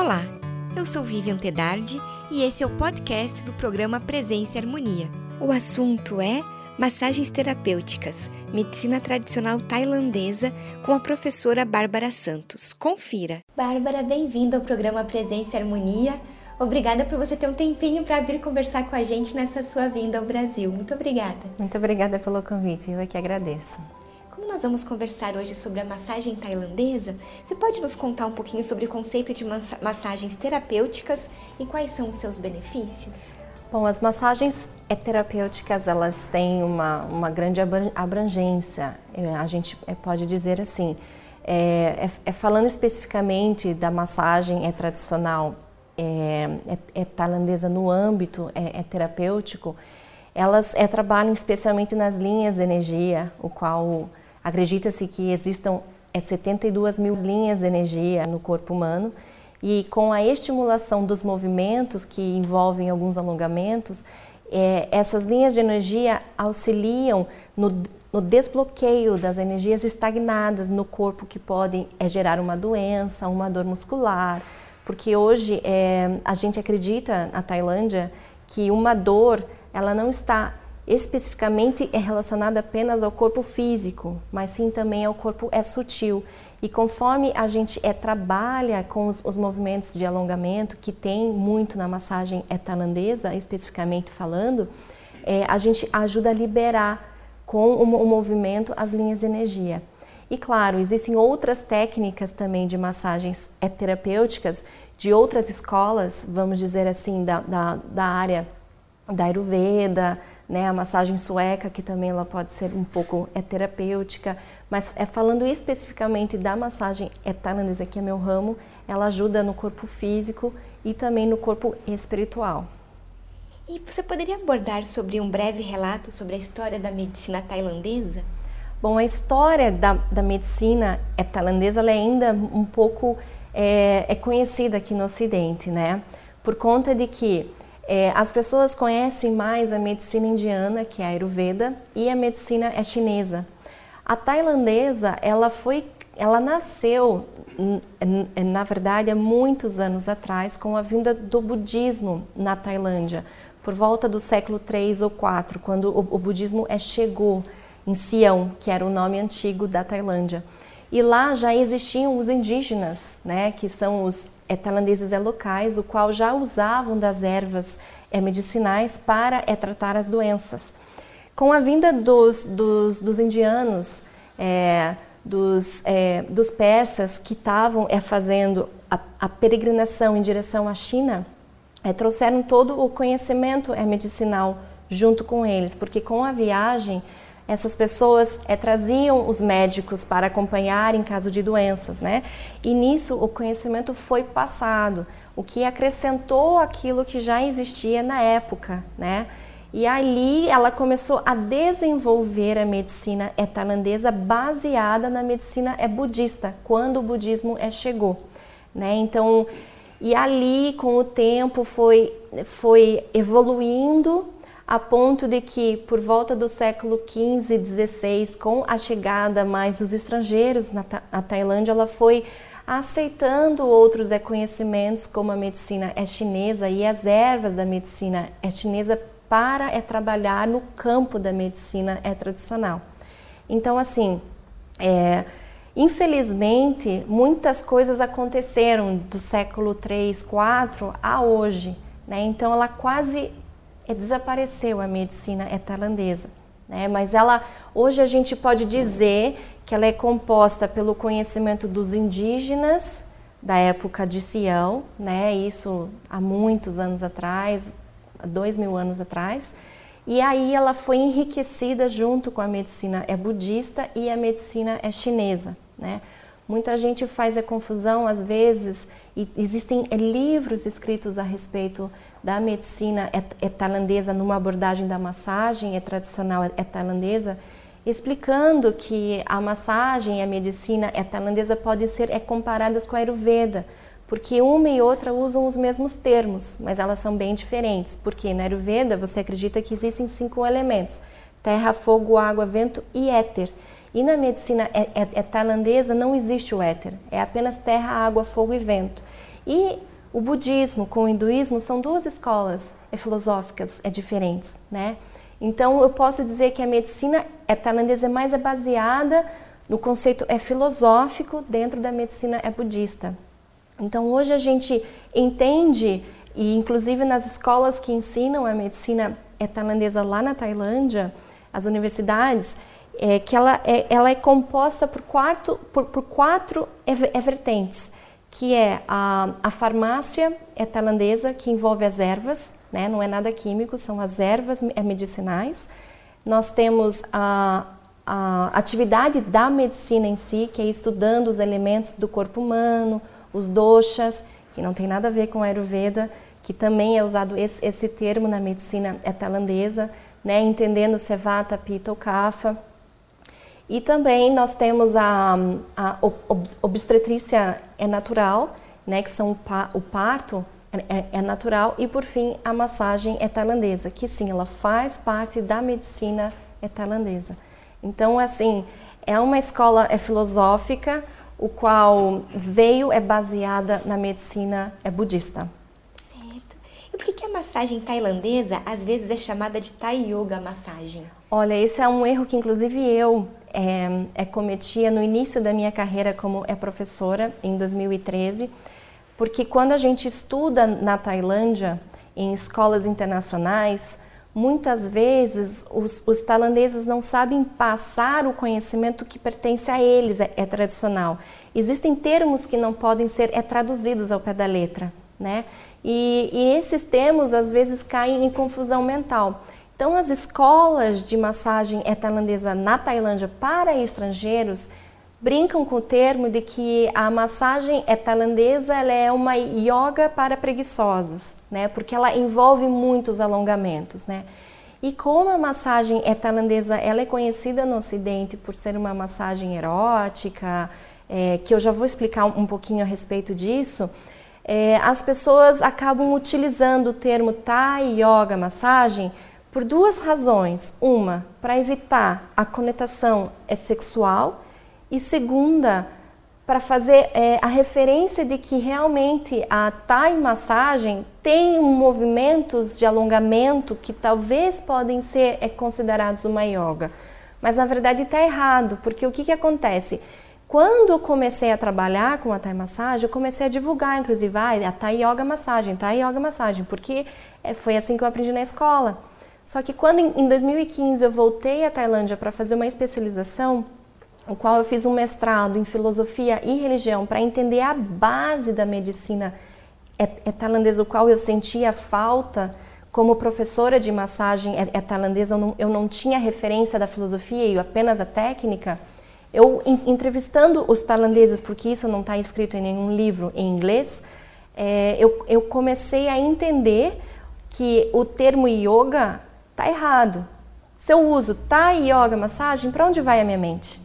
Olá, eu sou Vivian Tedardi e esse é o podcast do programa Presença e Harmonia. O assunto é massagens terapêuticas, medicina tradicional tailandesa, com a professora Bárbara Santos. Confira. Bárbara, bem-vinda ao programa Presença e Harmonia. Obrigada por você ter um tempinho para vir conversar com a gente nessa sua vinda ao Brasil. Muito obrigada. Muito obrigada pelo convite, eu é que agradeço. Nós vamos conversar hoje sobre a massagem tailandesa, você pode nos contar um pouquinho sobre o conceito de massagens terapêuticas e quais são os seus benefícios? Bom, as massagens terapêuticas elas têm uma, uma grande abrangência. É, a gente é, pode dizer assim, é, é, é falando especificamente da massagem é tradicional é, é, é tailandesa no âmbito é, é terapêutico, elas é, trabalham especialmente nas linhas de energia, o qual acredita-se que existam é, 72 mil linhas de energia no corpo humano e com a estimulação dos movimentos que envolvem alguns alongamentos, é, essas linhas de energia auxiliam no, no, desbloqueio das energias estagnadas no corpo que podem é, gerar uma doença, uma dor muscular, porque hoje é, a gente acredita na Tailândia que uma dor ela não está especificamente relacionada apenas ao corpo físico, mas sim também ao corpo é sutil. E conforme a gente é, trabalha com os, os, movimentos de alongamento, que tem muito na massagem é tailandesa, especificamente falando, é, a gente ajuda a liberar com o, o movimento as linhas de energia. E claro, existem outras técnicas também de massagens terapêuticas de outras escolas, vamos dizer assim, da, da, da área da Ayurveda, né, a massagem sueca, que também ela pode ser um pouco é terapêutica, mas é falando especificamente da massagem tailandesa, que é meu ramo, ela ajuda no corpo físico e também no corpo espiritual. E você poderia abordar sobre um breve relato sobre a história da medicina tailandesa? Bom, a história da, da medicina é tailandesa é ainda um pouco é, é, conhecida aqui no Ocidente, né? Por conta de que é, as pessoas conhecem mais a medicina indiana, que é a Ayurveda, e a medicina é chinesa. A tailandesa, ela foi, ela nasceu, na verdade, há muitos anos atrás, com a vinda do budismo na Tailândia, por volta do século 3 ou 4, quando o, o budismo é, chegou em Sião, que era o nome antigo da Tailândia. E lá já existiam os indígenas, né, que são os tailandeses locais, o qual já usavam das ervas é, medicinais para é, tratar as doenças. Com a vinda dos, dos, dos indianos, é, dos, é, dos persas que estavam é, fazendo a, a, peregrinação em direção à China, é, trouxeram todo o conhecimento é, medicinal junto com eles, porque com a viagem essas pessoas é, traziam os médicos para acompanhar em caso de doenças, né? E nisso o conhecimento foi passado, o que acrescentou aquilo que já existia na época, né? E ali ela começou a desenvolver a medicina é tailandesa baseada na medicina é budista, quando o budismo é chegou, né? Então, e ali com o tempo foi foi evoluindo a ponto de que, por volta do século XV e XVI, com a chegada mais dos estrangeiros na, Tailândia, ela foi aceitando outros conhecimentos, como a medicina é chinesa e as ervas da medicina é chinesa, para é, trabalhar no campo da medicina é tradicional. Então, assim, é, infelizmente, muitas coisas aconteceram do século 3, 4 a hoje. Né? Então, ela quase é, desapareceu a medicina é tailandesa. Né? Mas ela, hoje a gente pode dizer que ela é composta pelo conhecimento dos indígenas da época de Sião, né? Isso há muitos anos atrás, dois mil anos atrás. E aí ela foi enriquecida junto com a medicina é budista e a medicina é chinesa, né? Muita gente faz a confusão às vezes e existem livros escritos a respeito da medicina é, é tailandesa numa abordagem da massagem é tradicional é tailandesa, explicando que a massagem e a medicina é tailandesa podem ser é comparadas com a Ayurveda, porque uma e outra usam os mesmos termos, mas elas são bem diferentes. Porque na Ayurveda você acredita que existem cinco elementos: terra, fogo, água, vento e éter. E na medicina é, é, é tailandesa não existe o éter, é apenas terra, água, fogo e vento. E O budismo com o hinduísmo são duas escolas é, filosóficas é diferentes, né? Então eu posso dizer que a medicina é tailandesa mais é baseada no conceito é filosófico dentro da medicina é budista. Então hoje a gente entende e inclusive nas escolas que ensinam a medicina é tailandesa lá na Tailândia, as universidades, é, que ela é, ela é composta por, quarto, por, por quatro vertentes, que é a, a farmácia é tailandesa, que envolve as ervas, né, não é nada químico, são as ervas é medicinais. Nós temos a, a atividade da medicina em si, que é estudando os elementos do corpo humano, os doshas, que não tem nada a ver com a Ayurveda, que também é usado esse, esse termo na medicina tailandesa, né, entendendo Sevata, Pitta ou Kapha. E também nós temos a, a obstetrícia é natural, né, que são o parto é, é, é, natural e por fim a massagem é tailandesa, que sim, ela faz parte da medicina é tailandesa. Então, assim, é uma escola é filosófica, o qual veio é baseada na medicina é budista. Certo. E por que, que a massagem tailandesa às vezes é chamada de Thai Yoga massagem? Olha, esse é um erro que inclusive eu é, é cometia no início da minha carreira como é professora em 2013, porque quando a gente estuda na Tailândia em escolas internacionais Muitas vezes os, os, tailandeses não sabem passar o conhecimento que pertence a eles, é, é, tradicional. Existem termos que não podem ser é, traduzidos ao pé da letra, né? E, e esses termos às vezes caem em confusão mental. Então, as escolas de massagem tailandesa na Tailândia para estrangeiros brincam com o termo de que a massagem tailandesa ela é uma yoga para preguiçosos, né? Porque ela envolve muitos alongamentos, né? E como a massagem tailandesa, ela é conhecida no Ocidente por ser uma massagem erótica, é, que eu já vou explicar um pouquinho a respeito disso. É, as pessoas acabam utilizando o termo Thai Yoga massagem por duas razões. Uma, para evitar a conotação é sexual e segunda, para fazer é, a referência de que realmente a Thai massagem tem movimentos de alongamento que talvez podem ser é, considerados uma yoga. Mas na verdade está errado, porque o que, que acontece? Quando eu comecei a trabalhar com a Thai massagem, eu comecei a divulgar, inclusive, ah, a Thai yoga massagem, Thai yoga massagem, porque é, foi assim que eu aprendi na escola. Só que quando em 2015 eu voltei à Tailândia para fazer uma especialização, o qual eu fiz um mestrado em filosofia e religião para entender a base da medicina é, é tailandesa, o qual eu sentia falta como professora de massagem é, tailandesa, eu não, eu não tinha referência da filosofia e apenas a técnica. Eu, entrevistando os tailandeses, porque isso não está escrito em nenhum livro em inglês, é, eu, eu comecei a entender que o termo yoga está errado. Se eu uso Thai Yoga massagem, para onde vai a minha mente?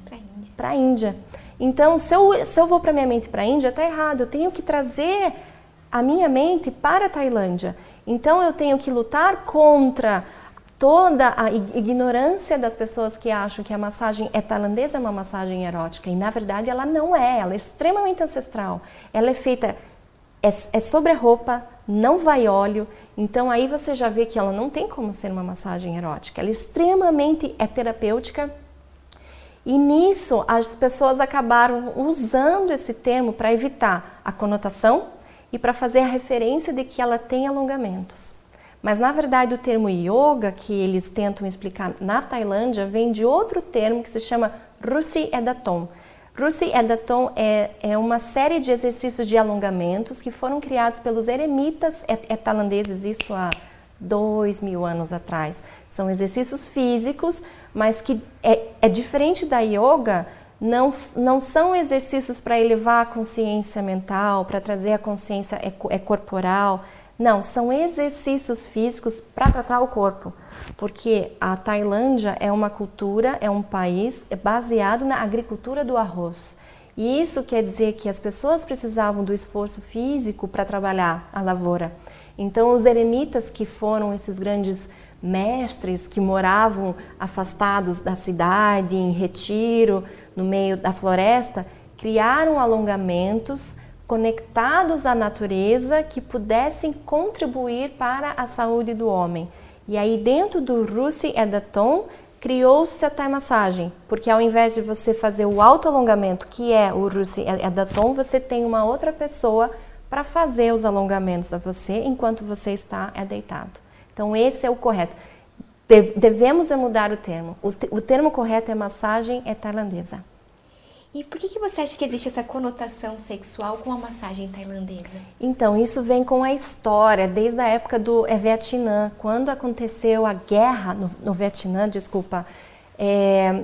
para a Índia. Então, se eu, se eu vou para minha mente para a Índia, está errado. Eu tenho que trazer a minha mente para a Tailândia. Então, eu tenho que lutar contra toda a ignorância das pessoas que acham que a massagem é tailandesa, é uma massagem erótica. E, na verdade, ela não é. Ela é extremamente ancestral. Ela é feita é, é sobre a roupa, não vai óleo. Então, aí você já vê que ela não tem como ser uma massagem erótica. Ela é extremamente é terapêutica e nisso as pessoas acabaram usando esse termo para evitar a conotação e para fazer a referência de que ela tem alongamentos. Mas na verdade o termo yoga que eles tentam explicar na Tailândia vem de outro termo que se chama Rusi Edaton. Rusi Edaton é, é uma série de exercícios de alongamentos que foram criados pelos eremitas tailandeses, isso há dois mil anos atrás. São exercícios físicos, mas que é, é diferente da yoga, não, não são exercícios para elevar a consciência mental, para trazer a consciência é, é corporal. Não, são exercícios físicos para tratar o corpo. Porque a Tailândia é uma cultura, é um país baseado na agricultura do arroz. E isso quer dizer que as pessoas precisavam do esforço físico para trabalhar a lavoura. Então, os eremitas, que foram esses grandes mestres que moravam afastados da cidade, em retiro, no meio da floresta, criaram alongamentos conectados à natureza que pudessem contribuir para a saúde do homem. E aí dentro do Russi Edaton criou-se a Thai Massagem, porque ao invés de você fazer o autoalongamento, que é o Russi Edaton, você tem uma outra pessoa para fazer os alongamentos a você enquanto você está é deitado. Então esse é o correto. Devemos mudar o termo. O, te o termo correto é massagem é tailandesa. E por que, que você acha que existe essa conotação sexual com a massagem tailandesa? Então, isso vem com a história, desde a época do é, Vietnã. Quando aconteceu a guerra no, no Vietnã, desculpa, é,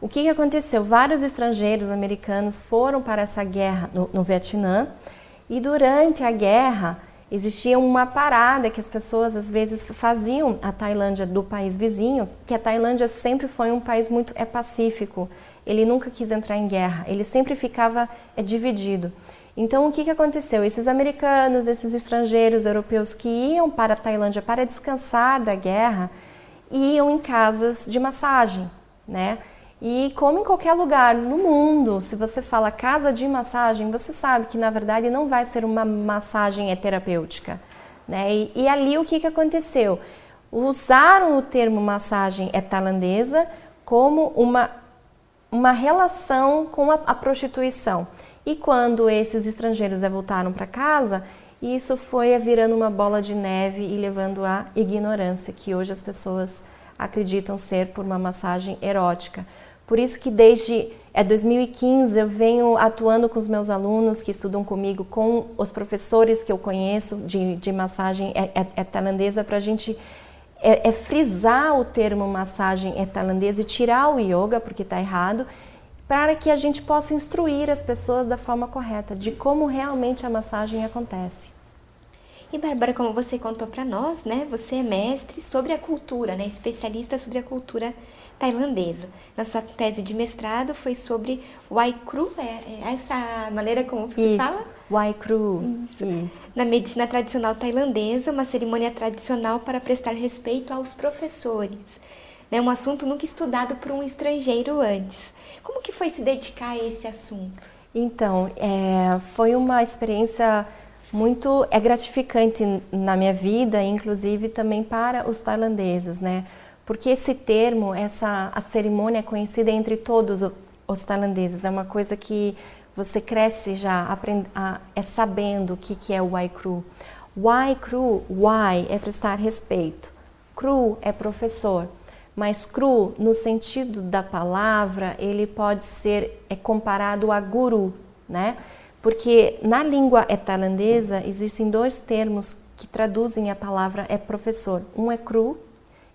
o que, que aconteceu? Vários estrangeiros americanos foram para essa guerra no, no Vietnã e durante a guerra existia uma parada que as pessoas às vezes faziam a Tailândia do país vizinho, que a Tailândia sempre foi um país muito é pacífico ele nunca quis entrar em guerra, ele sempre ficava é, dividido. Então, o que, que aconteceu? Esses americanos, esses estrangeiros europeus que iam para a Tailândia para descansar da guerra, iam em casas de massagem, né? E como em qualquer lugar no mundo, se você fala casa de massagem, você sabe que na verdade não vai ser uma massagem terapêutica, né? E, e ali o que, que aconteceu? Usaram o termo massagem é tailandesa como uma uma relação com a, a prostituição. E quando esses estrangeiros voltaram para casa, isso foi virando uma bola de neve e levando à ignorância que hoje as pessoas acreditam ser por uma massagem erótica. Por isso que desde é 2015 eu venho atuando com os meus alunos que estudam comigo, com os professores que eu conheço de, de massagem é, é, é tailandesa, para a gente é, é frisar o termo massagem é tailandesa e tirar o yoga, porque está errado, para que a gente possa instruir as pessoas da forma correta, de como realmente a massagem acontece. E Bárbara, como você contou para nós, né, você é mestre sobre a cultura, né, especialista sobre a cultura tailandesa. Na sua tese de mestrado foi sobre Waikru, é, é essa maneira como se Isso. fala? Waikru. Isso. Isso. Na medicina tradicional tailandesa, uma cerimônia tradicional para prestar respeito aos professores. É um assunto nunca estudado por um estrangeiro antes. Como que foi se dedicar a esse assunto? Então, é, foi uma experiência muito é gratificante na minha vida, inclusive também para os tailandeses, né? Porque esse termo, essa a cerimônia é conhecida entre todos os tailandeses, é uma coisa que você cresce já aprend, a, é sabendo o que, que é o Waikru. Waikru, Wai é prestar respeito, Cru é professor, mas cru no sentido da palavra ele pode ser é comparado a guru, né? Porque na língua tailandesa existem dois termos que traduzem a palavra é professor. Um é cru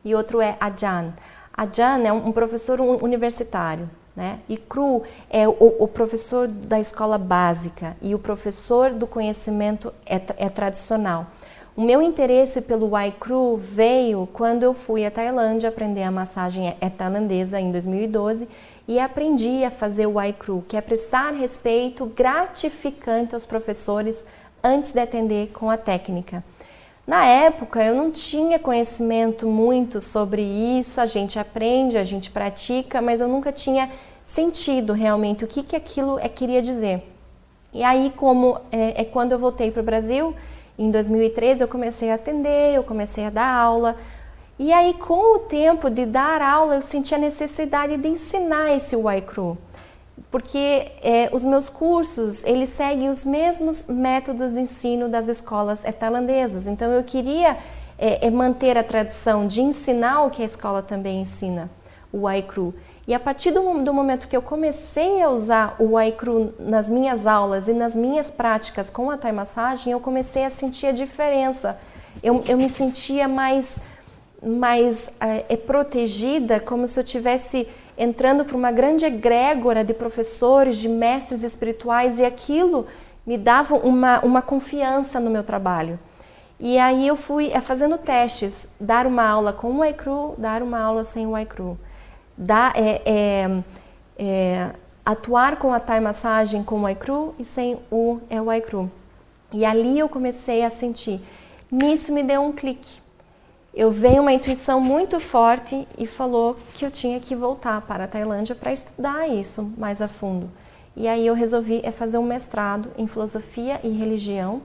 e outro é Ajan. Ajan é um professor universitário, né? E Cru é o, o, professor da escola básica e o professor do conhecimento é, é tradicional. O meu interesse pelo Cru veio quando eu fui à Tailândia aprender a massagem é tailandesa em 2012 e aprendi a fazer o Cru, que é prestar respeito gratificante aos professores antes de atender com a técnica. Na época eu não tinha conhecimento muito sobre isso, a gente aprende, a gente pratica, mas eu nunca tinha sentido realmente o que, que aquilo é, queria dizer. E aí, como é, é quando eu voltei para o Brasil, em 2013, eu comecei a atender, eu comecei a dar aula. E aí, com o tempo de dar aula, eu senti a necessidade de ensinar esse Waikru porque é, os meus cursos eles seguem os mesmos métodos de ensino das escolas tailandesas. Então eu queria é, é, manter a tradição de ensinar o que a escola também ensina, o Waikru. E a partir do, do, momento que eu comecei a usar o Waikru nas minhas aulas e nas minhas práticas com a Thai Massagem, eu comecei a sentir a diferença. Eu, eu me sentia mais, mais é, protegida, como se eu tivesse entrando para uma grande egrégora de professores, de mestres espirituais, e aquilo me dava uma, uma confiança no meu trabalho. E aí eu fui é, fazendo testes, dar uma aula com o iCru, dar uma aula sem o. Dar, é, é, é, atuar com a Thai Massagem com o iCru e sem o, é, o. E ali eu comecei a sentir. Nisso me deu um clique eu veio uma intuição muito forte e falou que eu tinha que voltar para a Tailândia para estudar isso mais a fundo. E aí eu resolvi é fazer um mestrado em filosofia e religião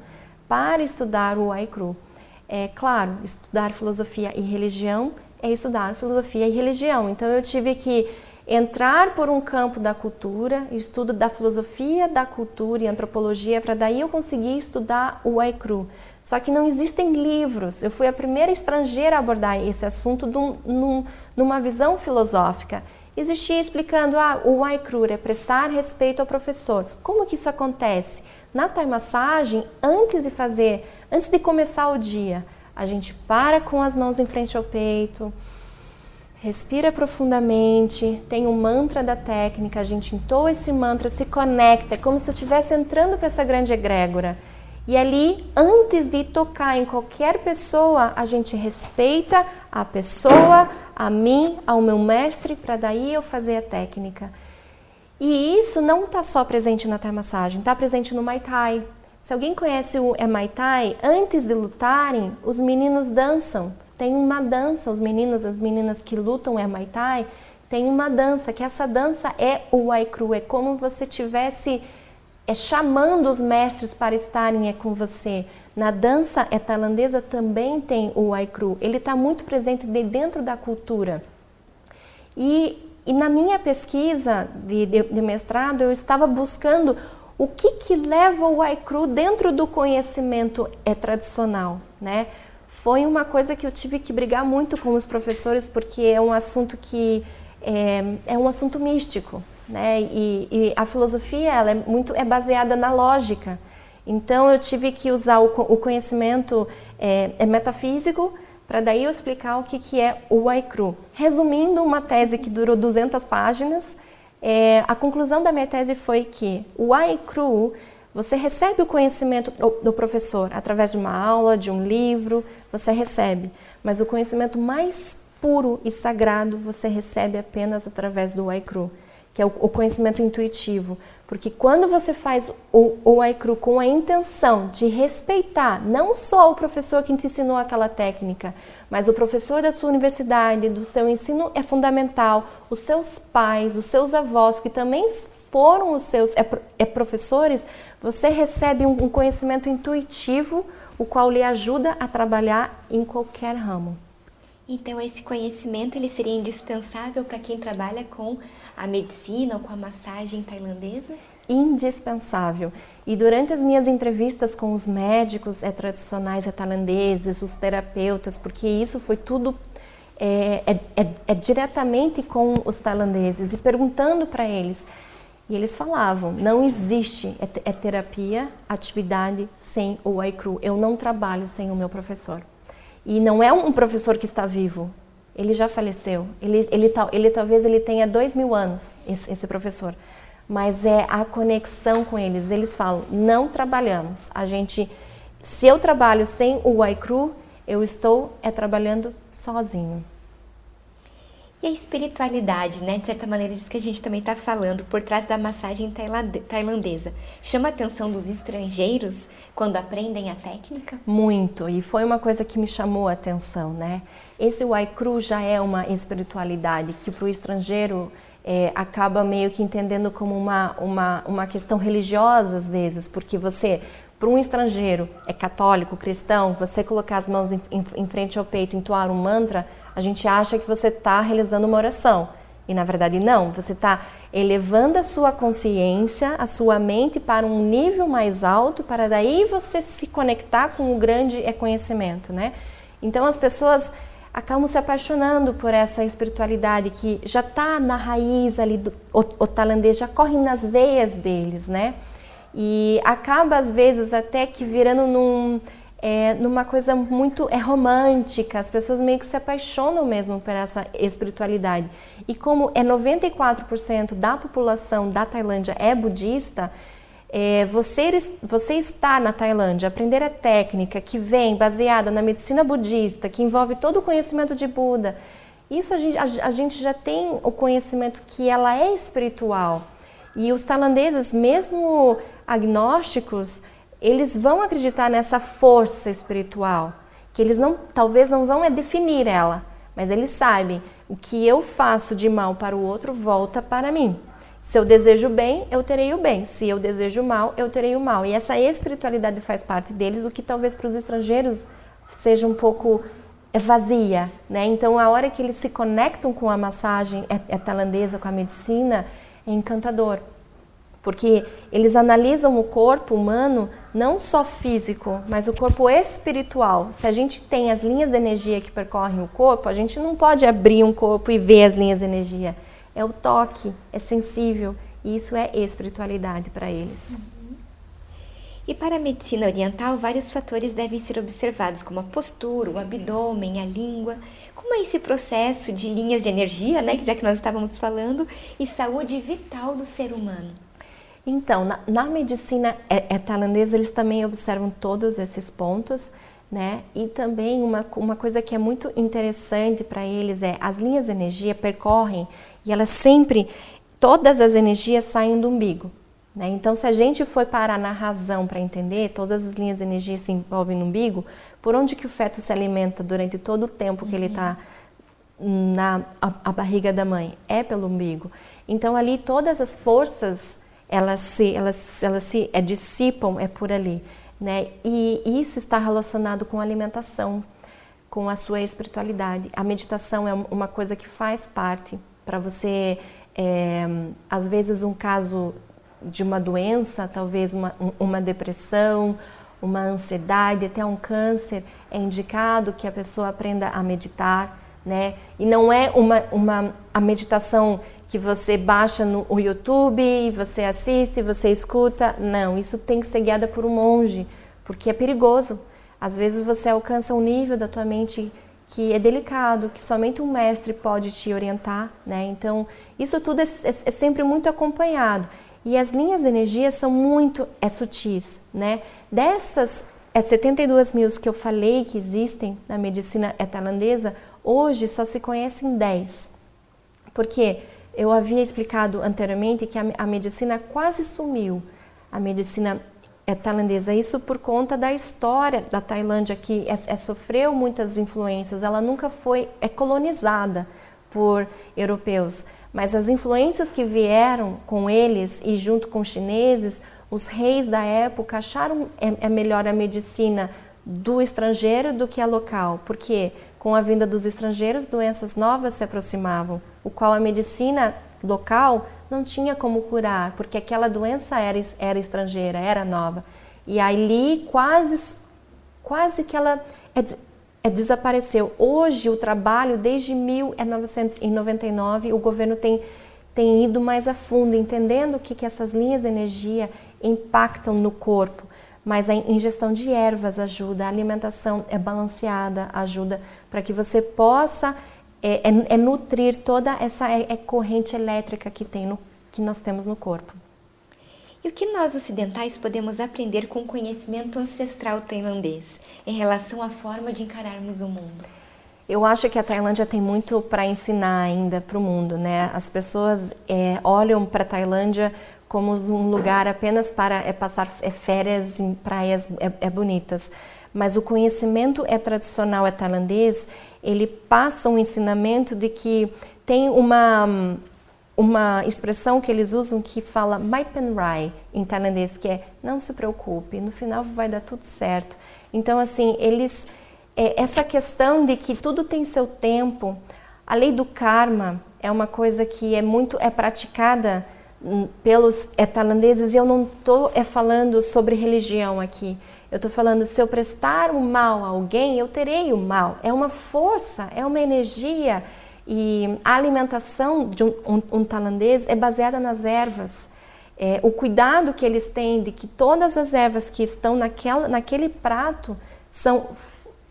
para estudar o Aikru. É claro, estudar filosofia e religião é estudar filosofia e religião. Então eu tive que entrar por um campo da cultura, estudo da filosofia da cultura e antropologia, para daí eu conseguir estudar o Aikru. Só que não existem livros. Eu fui a primeira estrangeira a abordar esse assunto num, numa visão filosófica. Existia explicando, ah, o Aikru é prestar respeito ao professor. Como que isso acontece? Na Thai Massagem, antes de fazer, antes de começar o dia, a gente para com as mãos em frente ao peito, respira profundamente, tem um mantra da técnica, a gente entoa esse mantra, se conecta, é como se eu estivesse entrando para essa grande egrégora. E ali, antes de tocar em qualquer pessoa, a gente respeita a pessoa, a mim, ao meu mestre, para daí eu fazer a técnica. E isso não está só presente na Thai está presente no Mai Tai, se alguém conhece o Muay Thai, antes de lutarem, os meninos dançam. Tem uma dança, os meninos, as meninas que lutam Muay Thai, tem uma dança, que essa dança é o Waikru, é como você tivesse é chamando os mestres para estarem é com você. Na dança é tailandesa também tem o Waikru, ele está muito presente de dentro da cultura. E, e na minha pesquisa de, de, de mestrado, eu estava buscando o que, que leva o Aikru dentro do conhecimento é tradicional, né? Foi uma coisa que eu tive que brigar muito com os professores porque é um assunto que é, é um assunto místico, né? E, e, a filosofia ela é muito é baseada na lógica. Então eu tive que usar o, o conhecimento é, é metafísico para daí eu explicar o que, que é o Waikru. Resumindo uma tese que durou 200 páginas, é, a conclusão da minha tese foi que o AICRU, você recebe o conhecimento do professor através de uma aula, de um livro, você recebe, mas o conhecimento mais puro e sagrado você recebe apenas através do AICRU, que é o, o conhecimento intuitivo. Porque quando você faz o, o com a intenção de respeitar não só o professor que te ensinou aquela técnica, mas o professor da sua universidade, do seu ensino é fundamental, os seus pais, os seus avós, que também foram os seus é, é professores, você recebe um, um conhecimento intuitivo, o qual lhe ajuda a trabalhar em qualquer ramo. Então esse conhecimento ele seria indispensável para quem trabalha com a medicina ou com a massagem tailandesa? indispensável. E durante as minhas entrevistas com os médicos é, tradicionais é, tailandeses, os terapeutas, porque isso foi tudo é, é, é, é diretamente com os tailandeses e perguntando para eles. E eles falavam: não existe é, é terapia, atividade sem o Aikru. Eu não trabalho sem o meu professor. E não é um professor que está vivo. Ele já faleceu. Ele, ele, ele talvez ele tenha dois mil anos, esse, esse professor mas é a conexão com eles. Eles falam: não trabalhamos. A gente, se eu trabalho sem o Waikru, eu estou é trabalhando sozinho. E a espiritualidade, né? De certa maneira, disso que a gente também está falando por trás da massagem tailandesa. Chama a atenção dos estrangeiros quando aprendem a técnica? Muito, e foi uma coisa que me chamou a atenção, né? Esse Waikru já é uma espiritualidade que para o estrangeiro é, acaba meio que entendendo como uma, uma, uma questão religiosa às vezes, porque você, para um estrangeiro, é católico, cristão, você colocar as mãos em, em, em frente ao peito, entoar um mantra, a gente acha que você está realizando uma oração. E na verdade não, você está elevando a sua consciência, a sua mente para um nível mais alto, para daí você se conectar com o grande conhecimento, né? Então as pessoas acabam se apaixonando por essa espiritualidade que já está na raiz ali do o, o já corre nas veias deles, né? E acaba às vezes até que virando num, é, numa coisa muito é romântica, as pessoas meio que se apaixonam mesmo por essa espiritualidade. E como é 94% da população da Tailândia é budista, é, você, você estar na Tailândia, aprender a técnica que vem baseada na medicina budista, que envolve todo o conhecimento de Buda, isso a gente, a, a gente já tem o conhecimento que ela é espiritual. E os tailandeses, mesmo agnósticos, eles vão acreditar nessa força espiritual, que eles não, talvez não vão é definir ela, mas eles sabem o que eu faço de mal para o outro volta para mim. Se eu desejo bem, eu terei o bem. Se eu desejo mal, eu terei o mal. E essa espiritualidade faz parte deles, o que talvez para os estrangeiros seja um pouco é vazia, né? Então a hora que eles se conectam com a massagem é, é tailandesa, com a medicina, é encantador, porque eles analisam o corpo humano não só físico, mas o corpo espiritual. Se a gente tem as linhas de energia que percorrem o corpo, a gente não pode abrir um corpo e ver as linhas de energia. É o toque, é sensível, e isso é espiritualidade para eles. E para a medicina oriental, vários fatores devem ser observados, como a postura, o abdômen, a língua. Como é esse processo de linhas de energia, né, já que nós estávamos falando, e saúde vital do ser humano? Então, na, na medicina é, é tailandesa, eles também observam todos esses pontos, né? E também uma, uma coisa que é muito interessante para eles é as linhas de energia percorrem e elas sempre, todas as energias saem do umbigo. Né? Então, se a gente for parar na razão para entender, todas as linhas de energia se envolvem no umbigo, por onde que o feto se alimenta durante todo o tempo que uhum. ele está na a, a, barriga da mãe? É pelo umbigo. Então, ali todas as forças, elas se, elas, elas se é, dissipam, é por ali. Né? E isso está relacionado com a alimentação, com a sua espiritualidade. A meditação é uma coisa que faz parte para você, é, às vezes, um caso de uma doença, talvez uma, uma depressão, uma ansiedade, até um câncer, é indicado que a pessoa aprenda a meditar, né? E não é uma, uma a meditação que você baixa no YouTube, você assiste, você escuta. Não, isso tem que ser guiada por um monge, porque é perigoso. Às vezes você alcança um nível da tua mente que é delicado, que somente um mestre pode te orientar, né? Então, isso tudo é, é, é sempre muito acompanhado. E as linhas de energia são muito é, sutis, né? Dessas é, 72 mil que eu falei que existem na medicina tailandesa, hoje só se conhecem 10. Porque eu havia explicado anteriormente que a, a medicina quase sumiu, a medicina é tailandesa. Isso por conta da história da Tailândia, que é, é, sofreu muitas influências, ela nunca foi é colonizada por europeus. Mas as influências que vieram com eles e junto com os chineses, os reis da época acharam é, é melhor a medicina do estrangeiro do que a local, porque com a vinda dos estrangeiros, doenças novas se aproximavam, o qual a medicina local não tinha como curar, porque aquela doença era, era estrangeira, era nova. E ali quase, quase que ela é, é, desapareceu. Hoje, o trabalho, desde 1999, o governo tem, tem ido mais a fundo, entendendo o que, que essas linhas de energia impactam no corpo. Mas a ingestão de ervas ajuda, a alimentação é balanceada, ajuda para que você possa é, é, é, nutrir toda essa é, é corrente elétrica que, tem no, que nós temos no corpo. E o que nós ocidentais podemos aprender com o conhecimento ancestral tailandês em relação à forma de encararmos o mundo? Eu acho que a Tailândia tem muito para ensinar ainda para o mundo, né? As pessoas é, olham para a Tailândia como um lugar apenas para é, passar é, férias em praias é, é, bonitas, mas o conhecimento é tradicional é tailandês. Ele passa um ensinamento de que tem uma uma expressão que eles usam que fala Maipenrai em tailandês, que é não se preocupe, no final vai dar tudo certo. Então, assim, eles. É, essa questão de que tudo tem seu tempo, a lei do karma é uma coisa que é muito é praticada pelos é, tailandeses e eu não estou é, falando sobre religião aqui. Eu estou falando se eu prestar o mal a alguém, eu terei o mal. É uma força, é uma energia e a alimentação de um, um, um tailandês é baseada nas ervas. É, o cuidado que eles têm de que todas as ervas que estão naquela, naquele prato são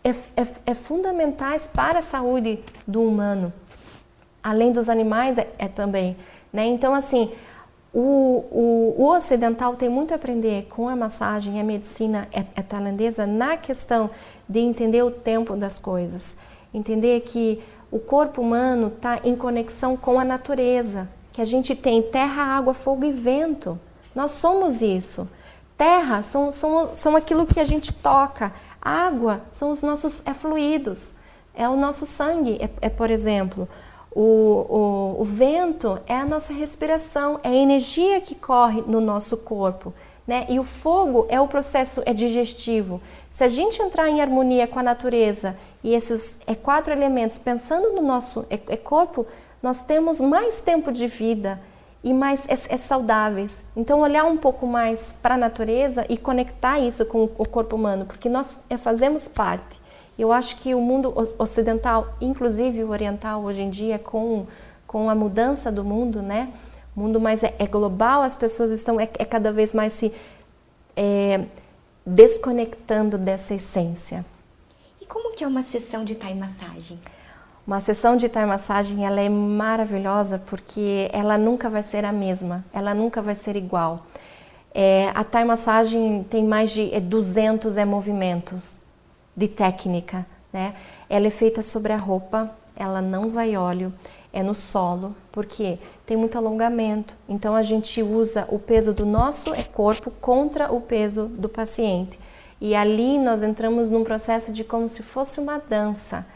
é, é, é fundamentais para a saúde do humano. Além dos animais, é, é também. Né? Então, assim, o, o, o, ocidental tem muito a aprender com a massagem a medicina é, é tailandesa na questão de entender o tempo das coisas. Entender que o corpo humano está em conexão com a natureza, que a gente tem terra, água, fogo e vento. Nós somos isso. Terra são, são, são aquilo que a gente toca. Água são os nossos é, fluidos, é o nosso sangue, é, é por exemplo. O, o, o vento é a nossa respiração, é a energia que corre no nosso corpo. Né? E o fogo é o processo é digestivo. Se a gente entrar em harmonia com a natureza e esses é, quatro elementos, pensando no nosso é, é corpo, nós temos mais tempo de vida e mais é, é saudáveis. Então, olhar um pouco mais para a natureza e conectar isso com o corpo humano, porque nós é, fazemos parte. Eu acho que o mundo ocidental, inclusive o oriental, hoje em dia, com, com a mudança do mundo, né? O mundo mais é, é global, as pessoas estão é, é cada vez mais se é, desconectando dessa essência. E como que é uma sessão de Thai massagem? Uma sessão de Thai massagem ela é maravilhosa porque ela nunca vai ser a mesma, ela nunca vai ser igual. É, a Thai massagem tem mais de 200 é, movimentos de técnica, né? Ela é feita sobre a roupa, ela não vai óleo, é no solo, porque tem muito alongamento. Então a gente usa o peso do nosso corpo contra o peso do paciente. E ali nós entramos num processo de como se fosse uma dança.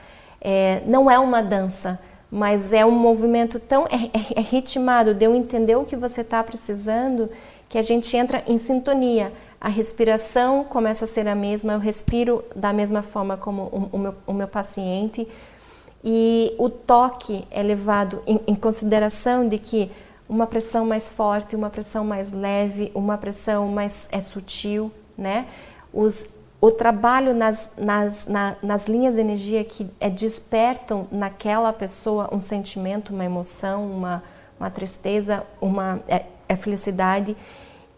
É, não é uma dança, mas é um movimento tão é, é, é ritmado de eu entender o que você está precisando que a gente entra em sintonia. A respiração começa a ser a mesma, eu respiro da mesma forma como o, o, meu, o meu paciente e o toque é levado em, em consideração de que uma pressão mais forte, uma pressão mais leve, uma pressão mais é sutil, né? Os, o trabalho nas, nas, na, nas linhas de energia que é, despertam naquela pessoa um sentimento, uma emoção, uma, uma tristeza, uma é, é felicidade.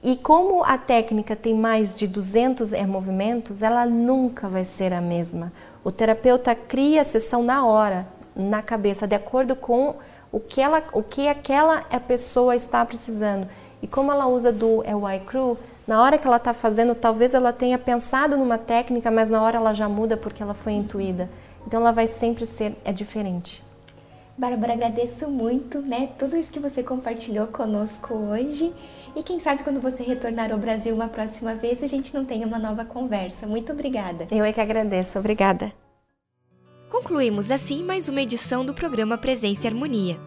E como a técnica tem mais de 200 é, movimentos, ela nunca vai ser a mesma. O terapeuta cria a sessão na hora, na cabeça, de acordo com o que, ela, o que aquela pessoa está precisando. E como ela usa do EY Crew, na hora que ela está fazendo, talvez ela tenha pensado numa técnica, mas na hora ela já muda porque ela foi intuída. Então ela vai sempre ser é diferente. Bárbara, agradeço muito, né, tudo isso que você compartilhou conosco hoje. E quem sabe quando você retornar ao Brasil uma próxima vez, a gente não tenha uma nova conversa. Muito obrigada. Eu é que agradeço. Obrigada. Concluímos assim mais uma edição do programa Presença e Harmonia.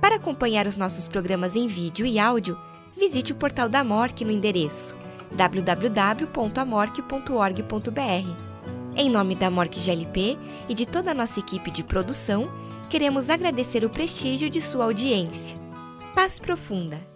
Para acompanhar os nossos programas em vídeo e áudio, visite o portal da MORC no endereço www.amorc.org.br. Em nome da MORC GLP e de toda a nossa equipe de produção, queremos agradecer o prestígio de sua audiência. Paz profunda!